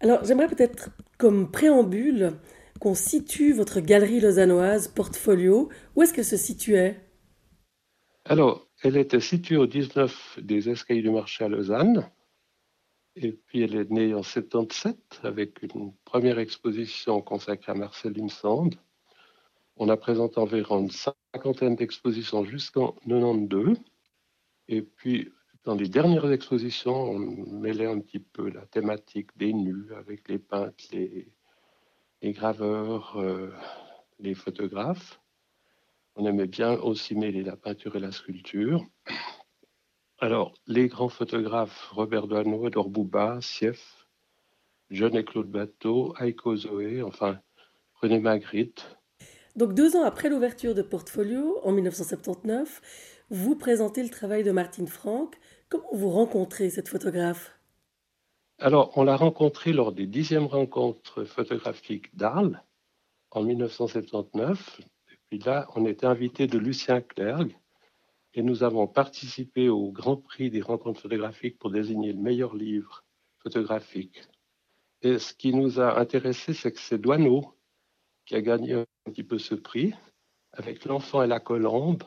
Alors, j'aimerais peut-être, comme préambule, qu'on situe votre galerie lausannoise Portfolio. Où est-ce qu'elle se situait? Alors, elle était située au 19 des Escaliers du Marché à Lausanne. Et puis, elle est née en 77 avec une première exposition consacrée à Marceline Sand. On a présenté environ une cinquantaine d'expositions jusqu'en 92. Et puis, dans les dernières expositions, on mêlait un petit peu la thématique des nus avec les peintres, les, graveurs, euh, les photographes. On aimait bien aussi mêler la peinture et la sculpture. Alors, les grands photographes, Robert Doisneau, Edouard Bouba, Sief, John et Claude Bateau, Aiko Zoé, enfin, René Magritte. Donc, deux ans après l'ouverture de Portfolio, en 1979, vous présentez le travail de Martine Franck. Comment vous rencontrez cette photographe? Alors, on l'a rencontrée lors des dixièmes rencontres photographiques d'Arles en 1979. Et puis là, on était invité de Lucien Clergue et nous avons participé au Grand Prix des rencontres photographiques pour désigner le meilleur livre photographique. Et ce qui nous a intéressé, c'est que c'est Douaneau qui a gagné un petit peu ce prix avec L'enfant et la colombe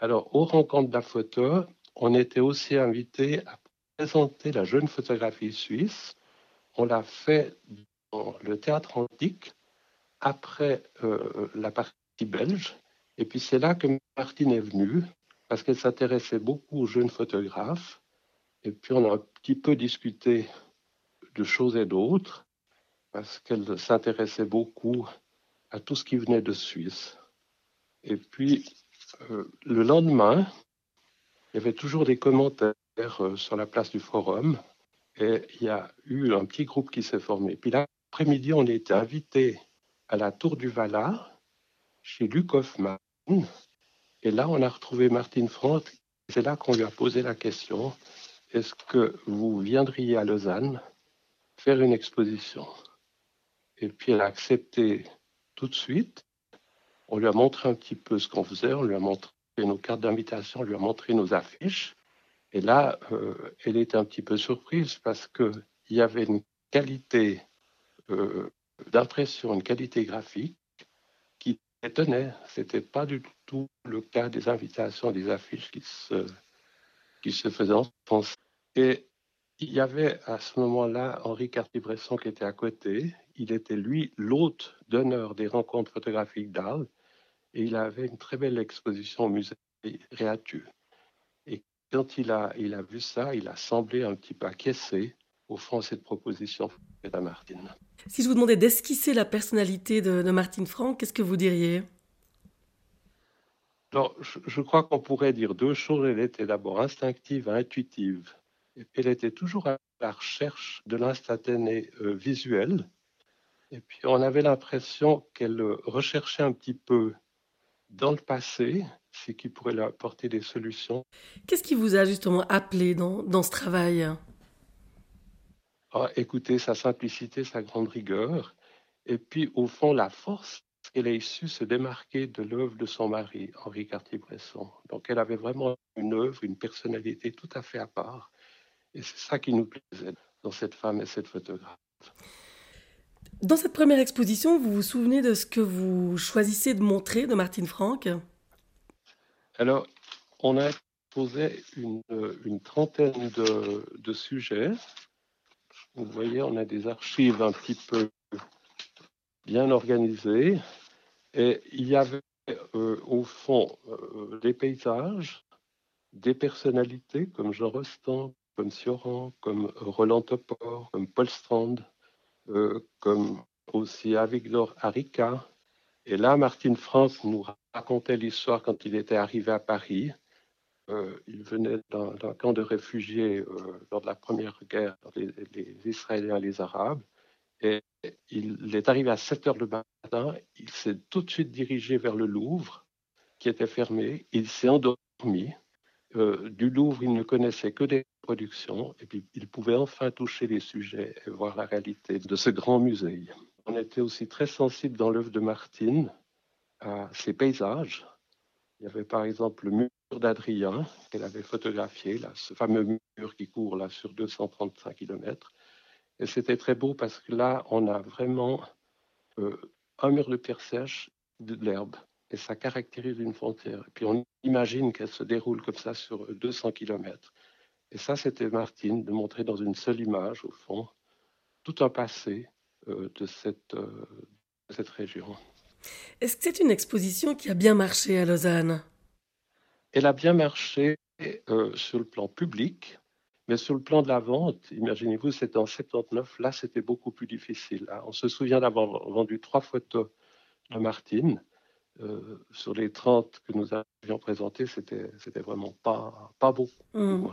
alors, aux rencontres de la photo, on était aussi invité à présenter la jeune photographie suisse. On l'a fait dans le théâtre antique après euh, la partie belge. Et puis c'est là que Martine est venue parce qu'elle s'intéressait beaucoup aux jeunes photographes. Et puis on a un petit peu discuté de choses et d'autres parce qu'elle s'intéressait beaucoup à tout ce qui venait de Suisse. Et puis euh, le lendemain, il y avait toujours des commentaires euh, sur la place du forum et il y a eu un petit groupe qui s'est formé. Puis l'après-midi, on était invité à la Tour du Valat chez Luc Hoffman. Et là, on a retrouvé Martine Franck. C'est là qu'on lui a posé la question est-ce que vous viendriez à Lausanne faire une exposition? Et puis elle a accepté tout de suite. On lui a montré un petit peu ce qu'on faisait, on lui a montré nos cartes d'invitation, on lui a montré nos affiches. Et là, euh, elle était un petit peu surprise parce qu'il y avait une qualité euh, d'impression, une qualité graphique qui étonnait. Ce n'était pas du tout le cas des invitations, des affiches qui se, qui se faisaient en France. Et il y avait à ce moment-là Henri Cartier-Bresson qui était à côté. Il était, lui, l'hôte d'honneur des rencontres photographiques d'Arles et il avait une très belle exposition au musée Réatu. Et quand il a, il a vu ça, il a semblé un petit peu acquiescer au fond cette proposition faite à Martine. Si je vous demandais d'esquisser la personnalité de, Martine Franck, qu'est-ce que vous diriez? Alors, je, crois qu'on pourrait dire deux choses. Elle était d'abord instinctive, intuitive. Et puis elle était toujours à la recherche de l'instantané euh, visuel. Et puis on avait l'impression qu'elle recherchait un petit peu dans le passé, ce qui pourrait leur apporter des solutions. Qu'est-ce qui vous a justement appelé dans, dans ce travail? Ah, Écoutez, sa simplicité, sa grande rigueur, et puis au fond la force qu'elle a su se démarquer de l'œuvre de son mari, Henri Cartier-Bresson. Donc elle avait vraiment une œuvre, une personnalité tout à fait à part. Et c'est ça qui nous plaisait dans cette femme et cette photographe. Dans cette première exposition, vous vous souvenez de ce que vous choisissez de montrer de Martine Franck? Alors, on a posé une, trentaine de, sujets. Vous voyez, on a des archives un petit peu bien organisées. Et il y avait euh, au fond euh, des paysages, des personnalités comme Jean Rostand, comme Sioran, comme Roland Topor, comme Paul Strand, comme aussi Avigdor Arica. Et là, Martin France nous racontait l'histoire quand il était arrivé à Paris. Euh, il venait d'un camp de réfugiés euh, lors de la Première Guerre, les, Israéliens et les Arabes. Et il est arrivé à 7 heures le matin. Il s'est tout de suite dirigé vers le Louvre, qui était fermé. Il s'est endormi. du Louvre, il ne connaissait que des et puis il pouvait enfin toucher les sujets et voir la réalité de ce grand musée. On était aussi très sensible dans l'œuvre de Martine à ses paysages. Il y avait par exemple le mur d'Adrien qu'elle avait photographié, là, ce fameux mur qui court là sur 235 km. Et c'était très beau parce que là, on a vraiment euh, un mur de pierre sèche, de l'herbe, et ça caractérise une frontière. Et puis on imagine qu'elle se déroule comme ça sur 200 km. Et ça, c'était Martine, de montrer dans une seule image, au fond, tout un passé euh, de, cette, euh, de cette région. Est-ce que c'est une exposition qui a bien marché à Lausanne? Elle a bien marché sur le plan public, mais sur le plan de la vente, imaginez-vous, c'était en 79, là c'était beaucoup plus difficile. Hein. On se souvient d'avoir vendu trois photos de Martine. Euh, sur les 30 que nous avions présentées, c'était, c'était vraiment pas, pas beau. Mmh.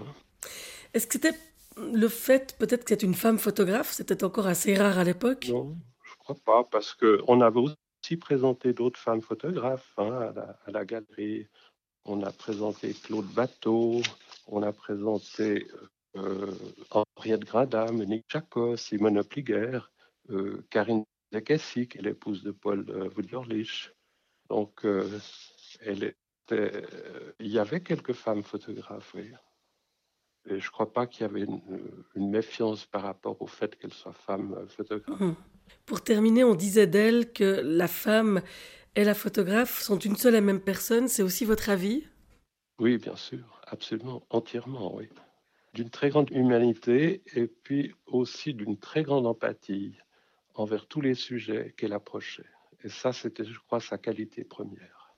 Est-ce que c'était le fait peut-être que c'est une femme photographe? C'était encore assez rare à l'époque? Non, je crois pas, parce qu'on avait aussi présenté d'autres femmes photographes hein, à, la, galerie. On a présenté Claude Bateau, on a présenté euh, euh, Henriette Grada, Monique Chacos, Simone Pliger, euh, Karine Zekessi, qui est l'épouse de Paul euh. Donc, était, il y avait quelques femmes photographes, oui. Et je ne crois pas qu'il y avait une, méfiance par rapport au fait qu'elle soit femme photographe. Hum. Pour terminer, on disait d'elle que la femme et la photographe sont une seule et même personne. C'est aussi votre avis? Oui, bien sûr, absolument, entièrement, oui d'une très grande humanité et puis aussi d'une très grande empathie envers tous les sujets qu'elle approchait. Et ça, c'était, je crois, sa qualité première.